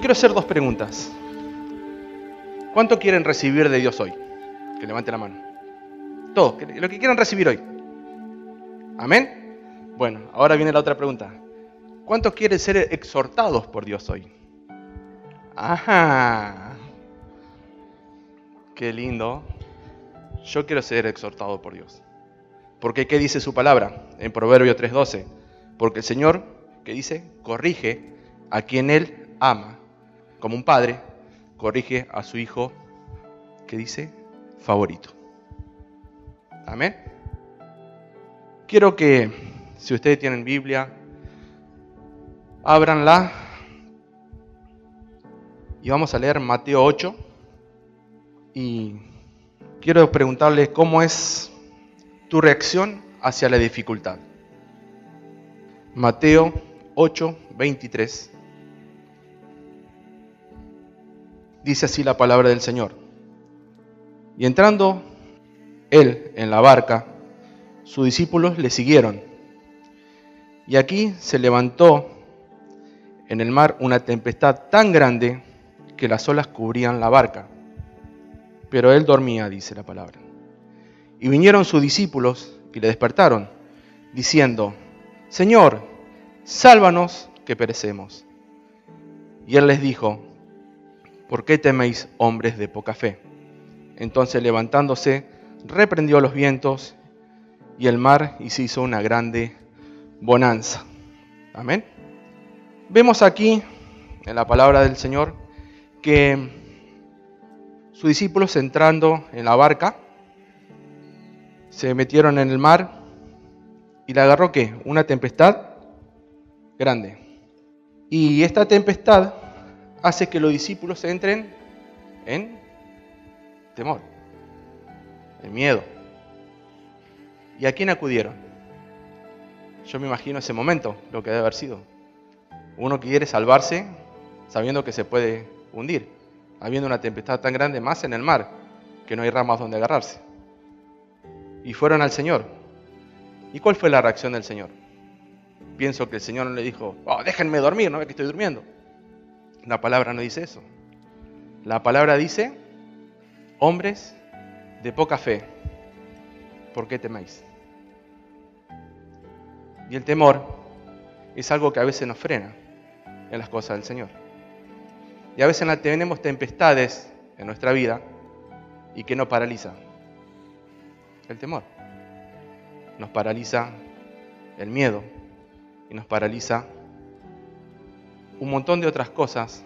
Quiero hacer dos preguntas. ¿Cuánto quieren recibir de Dios hoy? Que levante la mano. Todos, lo que quieran recibir hoy. Amén. Bueno, ahora viene la otra pregunta. ¿Cuántos quieren ser exhortados por Dios hoy? Ajá. Qué lindo. Yo quiero ser exhortado por Dios. Porque ¿qué dice su palabra? En Proverbio 3:12. Porque el Señor, ¿qué dice? Corrige a quien Él ama. Como un padre, corrige a su hijo, ¿qué dice? Favorito. Amén. Quiero que, si ustedes tienen Biblia, ábranla y vamos a leer Mateo 8. Y quiero preguntarles cómo es tu reacción hacia la dificultad. Mateo 8, 23. Dice así la palabra del Señor. Y entrando él en la barca, sus discípulos le siguieron. Y aquí se levantó en el mar una tempestad tan grande que las olas cubrían la barca. Pero él dormía, dice la palabra. Y vinieron sus discípulos y le despertaron, diciendo, Señor, sálvanos que perecemos. Y él les dijo, ¿por qué teméis hombres de poca fe? Entonces levantándose, reprendió los vientos y el mar y se hizo una grande bonanza. Amén. Vemos aquí en la palabra del Señor que sus discípulos entrando en la barca se metieron en el mar y le agarró qué? Una tempestad grande. Y esta tempestad hace que los discípulos entren en temor, en miedo. ¿Y a quién acudieron? Yo me imagino ese momento, lo que debe haber sido. Uno quiere salvarse sabiendo que se puede hundir, habiendo una tempestad tan grande más en el mar, que no hay ramas donde agarrarse. Y fueron al Señor. ¿Y cuál fue la reacción del Señor? Pienso que el Señor no le dijo, oh, déjenme dormir, no ve que estoy durmiendo. La palabra no dice eso. La palabra dice, hombres de poca fe, ¿por qué teméis? Y el temor es algo que a veces nos frena en las cosas del Señor. Y a veces tenemos tempestades en nuestra vida y que nos paraliza. El temor. Nos paraliza el miedo y nos paraliza un montón de otras cosas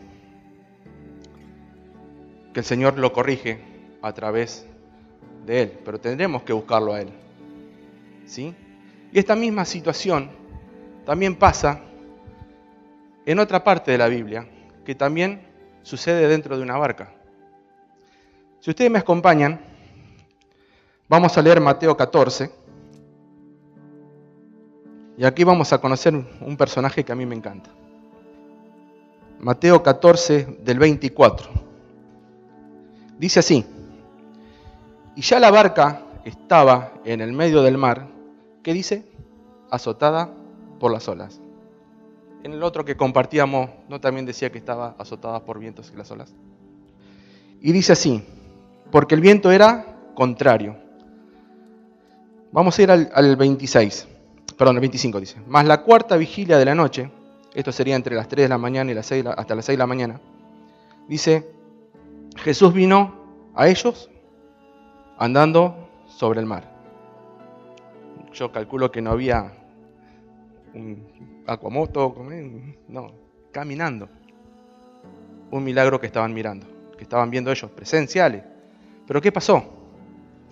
que el Señor lo corrige a través de Él, pero tendremos que buscarlo a Él. ¿Sí? Y esta misma situación también pasa en otra parte de la Biblia, que también sucede dentro de una barca. Si ustedes me acompañan, vamos a leer Mateo 14. Y aquí vamos a conocer un personaje que a mí me encanta. Mateo 14 del 24. Dice así, y ya la barca estaba en el medio del mar, ¿qué dice? Azotada por las olas. En el otro que compartíamos, ¿no también decía que estaba azotada por vientos y las olas? Y dice así, porque el viento era contrario. Vamos a ir al, al 26, perdón, el 25 dice. Más la cuarta vigilia de la noche, esto sería entre las 3 de la mañana y las 6, hasta las 6 de la mañana, dice, Jesús vino a ellos andando sobre el mar. Yo calculo que no había un acuamoto, no, caminando. Un milagro que estaban mirando, que estaban viendo ellos, presenciales. Pero ¿qué pasó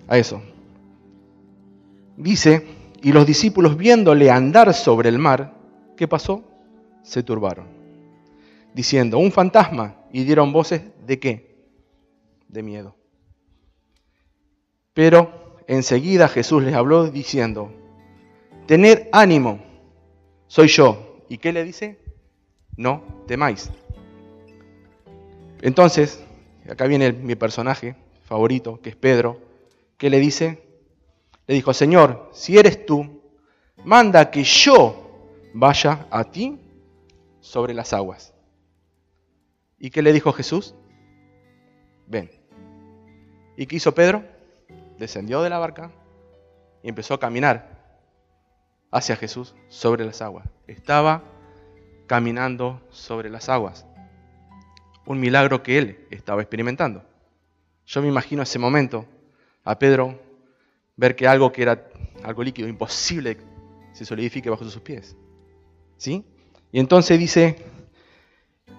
a eso? Dice, y los discípulos viéndole andar sobre el mar, ¿qué pasó? Se turbaron, diciendo, un fantasma, y dieron voces de qué? De miedo. Pero enseguida Jesús les habló diciendo, tened ánimo, soy yo. ¿Y qué le dice? No temáis. Entonces, acá viene mi personaje favorito, que es Pedro, ¿qué le dice? Le dijo, Señor, si eres tú, manda que yo vaya a ti sobre las aguas. ¿Y qué le dijo Jesús? Ven. ¿Y qué hizo Pedro? Descendió de la barca y empezó a caminar hacia Jesús sobre las aguas. Estaba caminando sobre las aguas. Un milagro que él estaba experimentando. Yo me imagino ese momento a Pedro ver que algo que era algo líquido, imposible, se solidifique bajo sus pies. ¿Sí? Y entonces dice,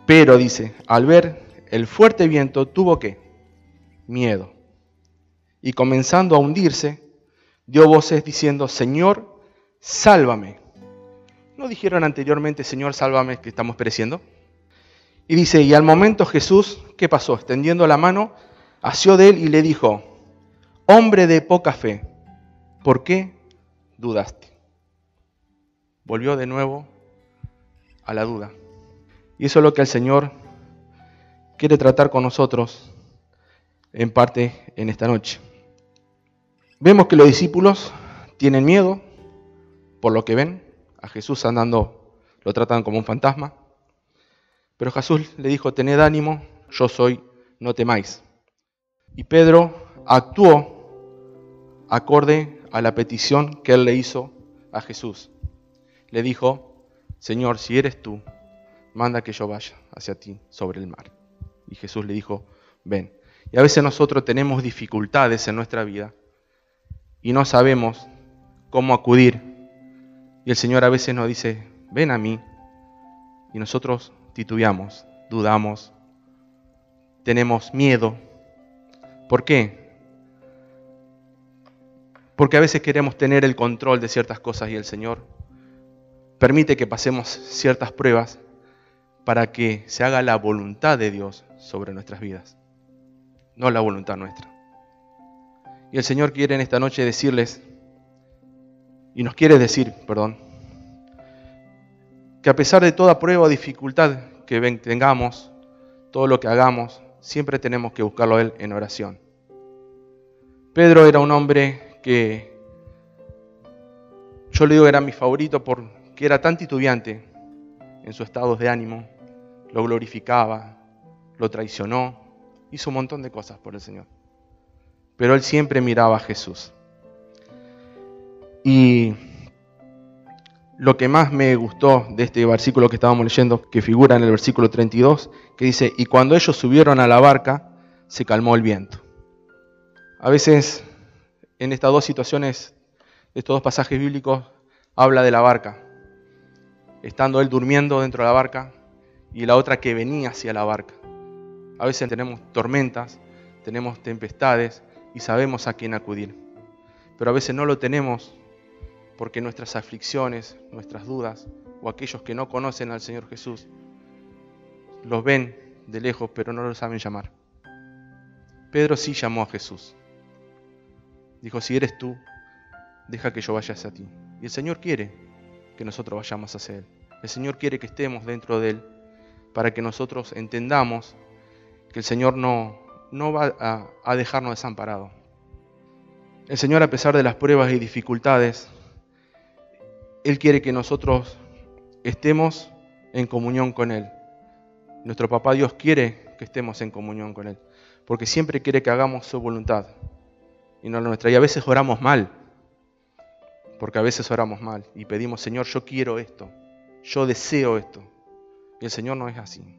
pero dice, al ver el fuerte viento tuvo que miedo. Y comenzando a hundirse, dio voces diciendo, Señor, sálvame. ¿No dijeron anteriormente, Señor, sálvame, que estamos pereciendo? Y dice, y al momento Jesús, ¿qué pasó? Extendiendo la mano, asió de él y le dijo, hombre de poca fe, ¿por qué dudaste? Volvió de nuevo a la duda. Y eso es lo que el Señor quiere tratar con nosotros en parte en esta noche. Vemos que los discípulos tienen miedo por lo que ven a Jesús andando, lo tratan como un fantasma. Pero Jesús le dijo, tened ánimo, yo soy, no temáis. Y Pedro actuó acorde a la petición que él le hizo a Jesús. Le dijo, Señor, si eres tú, manda que yo vaya hacia ti sobre el mar. Y Jesús le dijo, ven. Y a veces nosotros tenemos dificultades en nuestra vida y no sabemos cómo acudir. Y el Señor a veces nos dice, ven a mí. Y nosotros titubeamos, dudamos, tenemos miedo. ¿Por qué? Porque a veces queremos tener el control de ciertas cosas y el Señor permite que pasemos ciertas pruebas para que se haga la voluntad de Dios sobre nuestras vidas, no la voluntad nuestra. Y el Señor quiere en esta noche decirles, y nos quiere decir, perdón, que a pesar de toda prueba o dificultad que tengamos, todo lo que hagamos, siempre tenemos que buscarlo a Él en oración. Pedro era un hombre que yo le digo era mi favorito porque era tan titubeante en su estado de ánimo, lo glorificaba, lo traicionó, hizo un montón de cosas por el Señor. Pero él siempre miraba a Jesús. Y lo que más me gustó de este versículo que estábamos leyendo, que figura en el versículo 32, que dice, y cuando ellos subieron a la barca, se calmó el viento. A veces en estas dos situaciones, estos dos pasajes bíblicos, habla de la barca. Estando él durmiendo dentro de la barca, y la otra que venía hacia la barca. A veces tenemos tormentas, tenemos tempestades y sabemos a quién acudir. Pero a veces no lo tenemos porque nuestras aflicciones, nuestras dudas o aquellos que no conocen al Señor Jesús los ven de lejos pero no lo saben llamar. Pedro sí llamó a Jesús. Dijo, si eres tú, deja que yo vaya hacia ti. Y el Señor quiere que nosotros vayamos hacia Él. El Señor quiere que estemos dentro de Él para que nosotros entendamos que el Señor no, no va a, a dejarnos desamparados. El Señor, a pesar de las pruebas y dificultades, Él quiere que nosotros estemos en comunión con Él. Nuestro Papá Dios quiere que estemos en comunión con Él, porque siempre quiere que hagamos su voluntad y no la nuestra. Y a veces oramos mal, porque a veces oramos mal y pedimos, Señor, yo quiero esto, yo deseo esto. Y el Señor no es así.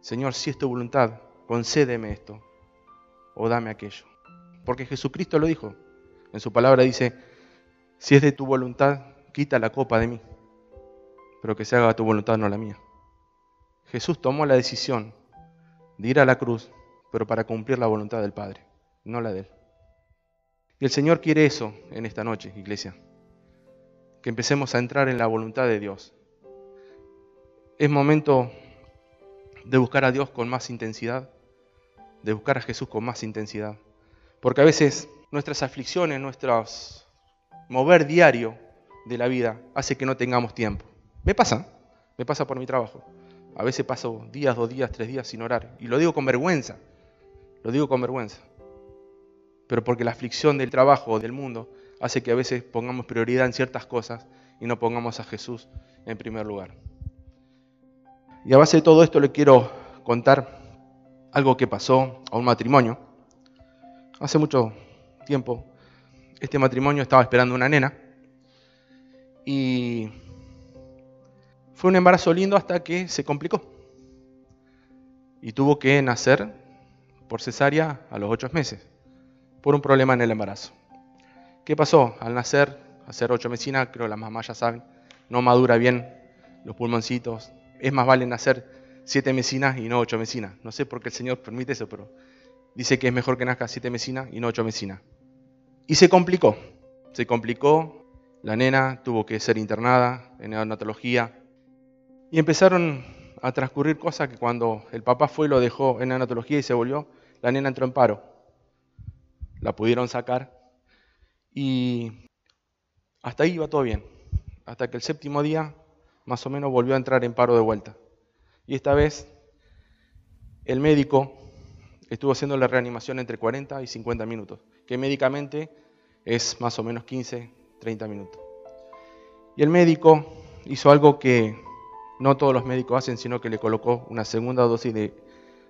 Señor, si es tu voluntad, concédeme esto o dame aquello. Porque Jesucristo lo dijo. En su palabra dice, si es de tu voluntad, quita la copa de mí, pero que se haga tu voluntad, no la mía. Jesús tomó la decisión de ir a la cruz, pero para cumplir la voluntad del Padre, no la de Él. Y el Señor quiere eso en esta noche, iglesia. Que empecemos a entrar en la voluntad de Dios, es momento de buscar a Dios con más intensidad, de buscar a Jesús con más intensidad. Porque a veces nuestras aflicciones, nuestro mover diario de la vida hace que no tengamos tiempo. Me pasa, me pasa por mi trabajo. A veces paso días, dos días, tres días sin orar. Y lo digo con vergüenza, lo digo con vergüenza. Pero porque la aflicción del trabajo del mundo hace que a veces pongamos prioridad en ciertas cosas y no pongamos a Jesús en primer lugar. Y a base de todo esto le quiero contar algo que pasó a un matrimonio. Hace mucho tiempo, este matrimonio estaba esperando una nena y fue un embarazo lindo hasta que se complicó y tuvo que nacer por cesárea a los ocho meses por un problema en el embarazo. ¿Qué pasó? Al nacer, hacer ocho mesinas, creo las mamás ya saben, no madura bien los pulmoncitos. Es más vale nacer siete mesinas y no ocho mesinas. No sé por qué el Señor permite eso, pero dice que es mejor que nazca siete mesinas y no ocho mesinas. Y se complicó. Se complicó. La nena tuvo que ser internada en neonatología. Y empezaron a transcurrir cosas que cuando el papá fue lo dejó en neonatología y se volvió, la nena entró en paro. La pudieron sacar y hasta ahí iba todo bien. Hasta que el séptimo día, más o menos, volvió a entrar en paro de vuelta. Y esta vez, el médico estuvo haciendo la reanimación entre 40 y 50 minutos, que médicamente es más o menos 15, 30 minutos. Y el médico hizo algo que no todos los médicos hacen, sino que le colocó una segunda dosis de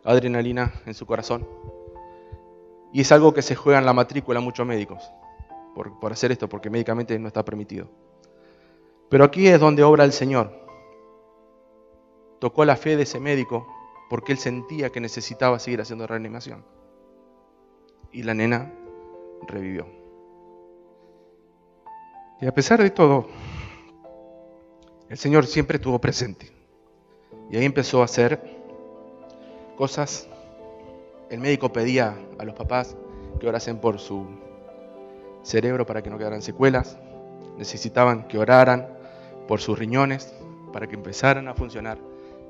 adrenalina en su corazón. Y es algo que se juega en la matrícula muchos médicos por, hacer esto, porque médicamente no está permitido. Pero aquí es donde obra el Señor. Tocó la fe de ese médico porque él sentía que necesitaba seguir haciendo reanimación. Y la nena revivió. Y a pesar de todo, el Señor siempre estuvo presente. Y ahí empezó a hacer cosas. El médico pedía a los papás que orasen por su cerebro para que no quedaran secuelas, necesitaban que oraran por sus riñones para que empezaran a funcionar,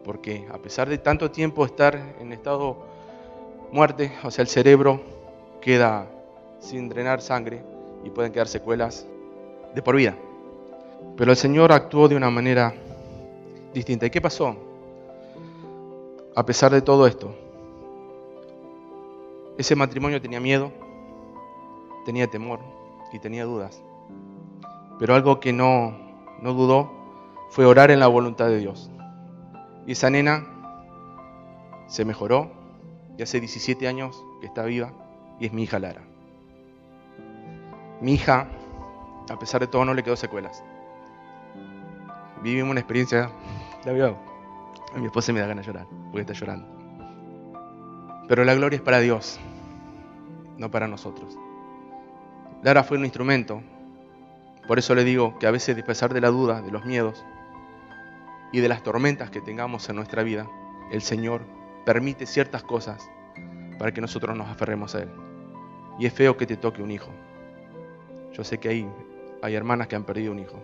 porque a pesar de tanto tiempo estar en estado muerte, o sea, el cerebro queda sin drenar sangre y pueden quedar secuelas de por vida. Pero el Señor actuó de una manera distinta. ¿Y qué pasó? A pesar de todo esto, ese matrimonio tenía miedo, tenía temor, y tenía dudas. Pero algo que no, no dudó fue orar en la voluntad de Dios. Y esa nena se mejoró y hace 17 años que está viva y es mi hija Lara. Mi hija, a pesar de todo, no le quedó secuelas. Vivimos una experiencia, la veo, a mi esposa me da ganas de llorar, porque está llorando. Pero la gloria es para Dios, no para nosotros. Lara fue un instrumento. Por eso le digo que a veces, a pesar de la duda, de los miedos y de las tormentas que tengamos en nuestra vida, el Señor permite ciertas cosas para que nosotros nos aferremos a Él. Y es feo que te toque un hijo. Yo sé que hay, hay hermanas que han perdido un hijo.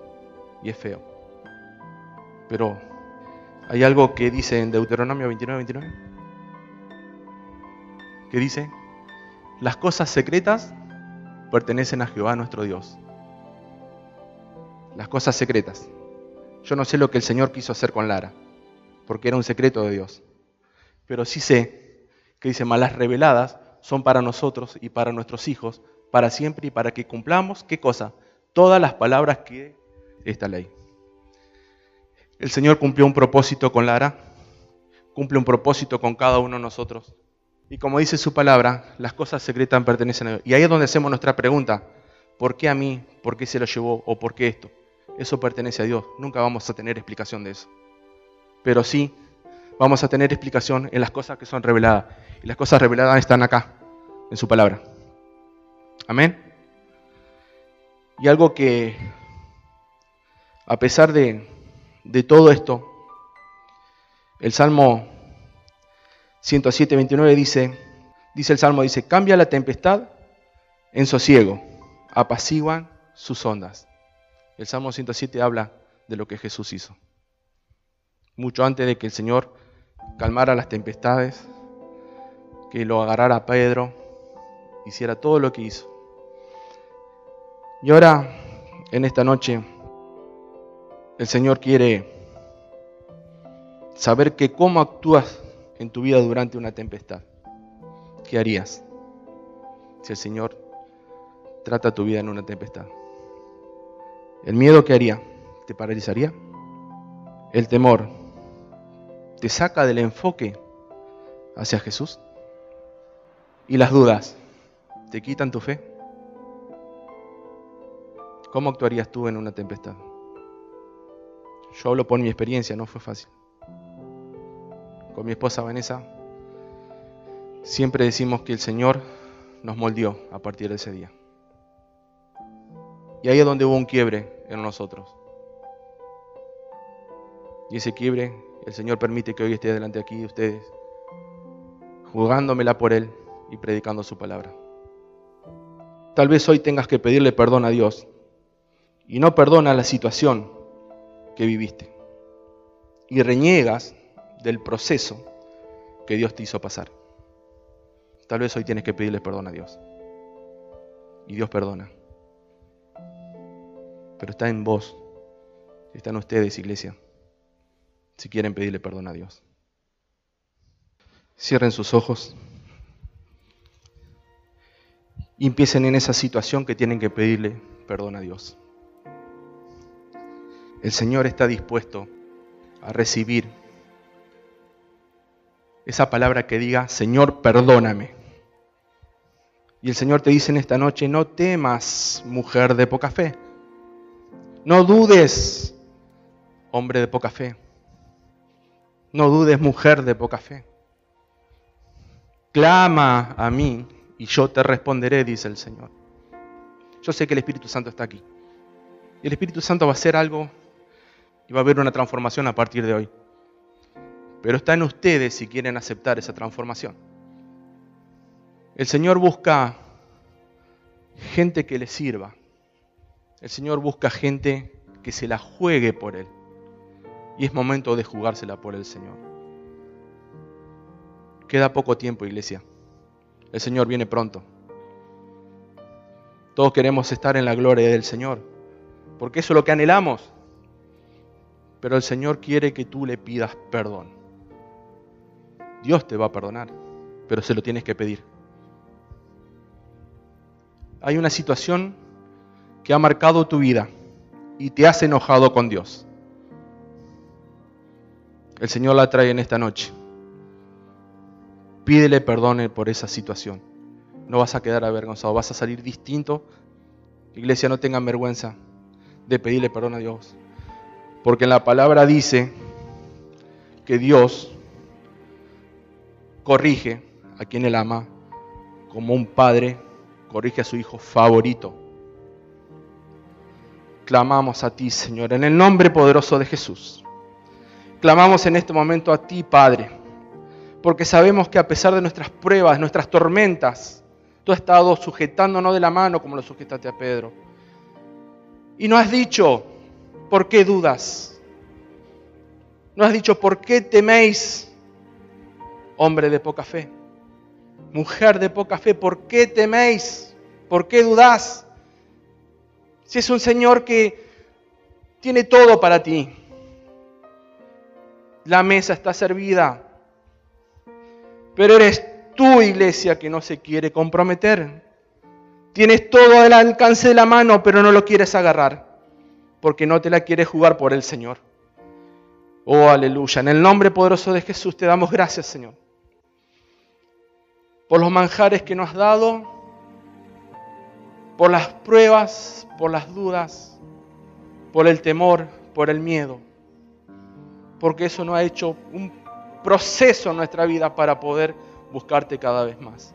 Y es feo. Pero hay algo que dice en Deuteronomio 29, 29. Que dice, las cosas secretas pertenecen a Jehová nuestro Dios. Las cosas secretas. Yo no sé lo que el Señor quiso hacer con Lara, porque era un secreto de Dios. Pero sí sé que dice, malas reveladas son para nosotros y para nuestros hijos, para siempre y para que cumplamos, ¿qué cosa? Todas las palabras que esta ley. El Señor cumplió un propósito con Lara, cumple un propósito con cada uno de nosotros. Y como dice su palabra, las cosas secretas pertenecen a Dios. Y ahí es donde hacemos nuestra pregunta. ¿Por qué a mí? ¿Por qué se lo llevó? ¿O por qué esto? Eso pertenece a Dios. Nunca vamos a tener explicación de eso. Pero sí vamos a tener explicación en las cosas que son reveladas. Y las cosas reveladas están acá, en su palabra. Amén. Y algo que, a pesar de, de todo esto, el Salmo 107, 29 dice, dice el Salmo, dice, cambia la tempestad en sosiego, apaciguan sus ondas. El Salmo 107 habla de lo que Jesús hizo. Mucho antes de que el Señor calmara las tempestades, que lo agarrara Pedro, hiciera todo lo que hizo. Y ahora, en esta noche, el Señor quiere saber que cómo actúas en tu vida durante una tempestad? ¿Qué harías si el Señor trata tu vida en una tempestad? ¿El miedo qué haría? ¿Te paralizaría? ¿El temor te saca del enfoque hacia Jesús? ¿Y las dudas te quitan tu fe? ¿Cómo actuarías tú en una tempestad? Yo hablo por mi experiencia, no fue fácil. Con mi esposa Vanessa siempre decimos que el Señor nos moldeó a partir de ese día. Y ahí es donde hubo un quiebre en nosotros. Y ese quiebre, el Señor permite que hoy esté delante aquí de ustedes, jugándomela por Él y predicando su palabra. Tal vez hoy tengas que pedirle perdón a Dios y no perdona la situación que viviste. Y reniegas del proceso que Dios te hizo pasar. Tal vez hoy tienes que pedirle perdón a Dios. Y Dios perdona. Pero está en vos, está en ustedes, iglesia, si quieren pedirle perdón a Dios. Cierren sus ojos y empiecen en esa situación que tienen que pedirle perdón a Dios. El Señor está dispuesto a recibir esa palabra que diga, Señor, perdóname. Y el Señor te dice en esta noche, no temas, mujer de poca fe. No dudes, hombre de poca fe. No dudes, mujer de poca fe. Clama a mí y yo te responderé, dice el Señor. Yo sé que el Espíritu Santo está aquí. Y el Espíritu Santo va a hacer algo y va a haber una transformación a partir de hoy. Pero está en ustedes si quieren aceptar esa transformación. El Señor busca gente que le sirva. El Señor busca gente que se la juegue por Él. Y es momento de jugársela por el Señor. Queda poco tiempo, iglesia. El Señor viene pronto. Todos queremos estar en la gloria del Señor, porque eso es lo que anhelamos. Pero el Señor quiere que tú le pidas perdón. Dios te va a perdonar, pero se lo tienes que pedir. Hay una situación que ha marcado tu vida y te has enojado con Dios. El Señor la trae en esta noche. Pídele perdón por esa situación. No vas a quedar avergonzado, vas a salir distinto. Iglesia, no tengan vergüenza de pedirle perdón a Dios. Porque en la palabra dice que Dios corrige a quien él ama como un padre corrige a su hijo favorito. Clamamos a ti, Señor, en el nombre poderoso de Jesús. Clamamos en este momento a ti, Padre, porque sabemos que a pesar de nuestras pruebas, nuestras tormentas, tú has estado sujetándonos de la mano como lo sujetaste a Pedro. Y no has dicho, ¿por qué dudas? No has dicho, ¿por qué teméis, hombre de poca fe? Mujer de poca fe, ¿por qué teméis? ¿Por qué dudás? Si es un Señor que tiene todo para ti. La mesa está servida. Pero eres tú, iglesia, que no se quiere comprometer. Tienes todo al alcance de la mano, pero no lo quieres agarrar. Porque no te la quieres jugar por el Señor. Oh, aleluya. En el nombre poderoso de Jesús te damos gracias, Señor por los manjares que nos has dado, por las pruebas, por las dudas, por el temor, por el miedo. Porque eso no ha hecho un proceso en nuestra vida para poder buscarte cada vez más.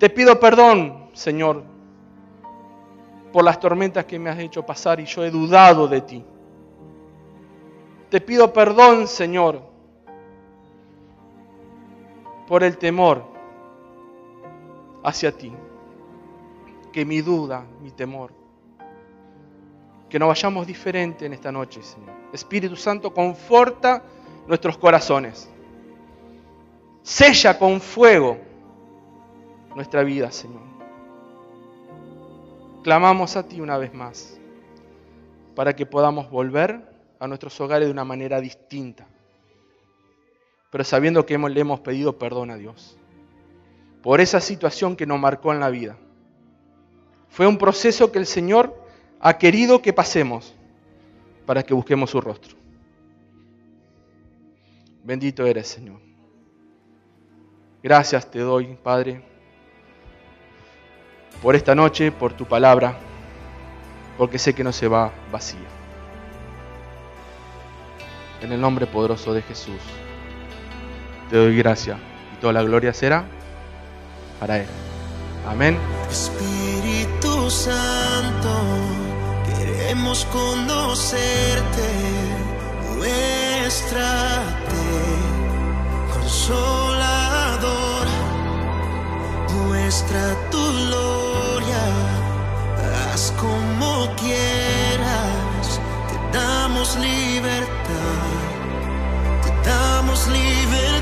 Te pido perdón, Señor, por las tormentas que me has hecho pasar y yo he dudado de ti. Te pido perdón, Señor, por el temor hacia ti. Que mi duda, mi temor, que no vayamos diferente en esta noche, Señor. Espíritu Santo, conforta nuestros corazones. Sella con fuego nuestra vida, Señor. Clamamos a ti una vez más para que podamos volver a nuestros hogares de una manera distinta, pero sabiendo que le hemos pedido perdón a Dios por esa situación que nos marcó en la vida. Fue un proceso que el Señor ha querido que pasemos para que busquemos su rostro. Bendito eres, Señor. Gracias te doy, Padre, por esta noche, por tu palabra, porque sé que no se va vacía. En el nombre poderoso de Jesús, te doy gracias y toda la gloria será para Él. Amén. Espíritu Santo, queremos conocerte, muéstrate, consolador, muestra tu gloria, haz como quieras, te damos libertad, te damos libertad.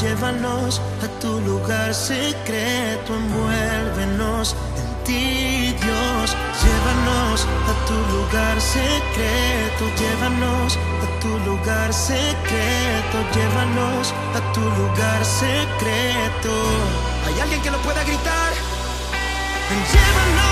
Llévanos a tu lugar secreto, envuélvenos en ti, Dios. Llévanos a tu lugar secreto, llévanos a tu lugar secreto, llévanos a tu lugar secreto. ¿Hay alguien que lo pueda gritar? Llévanos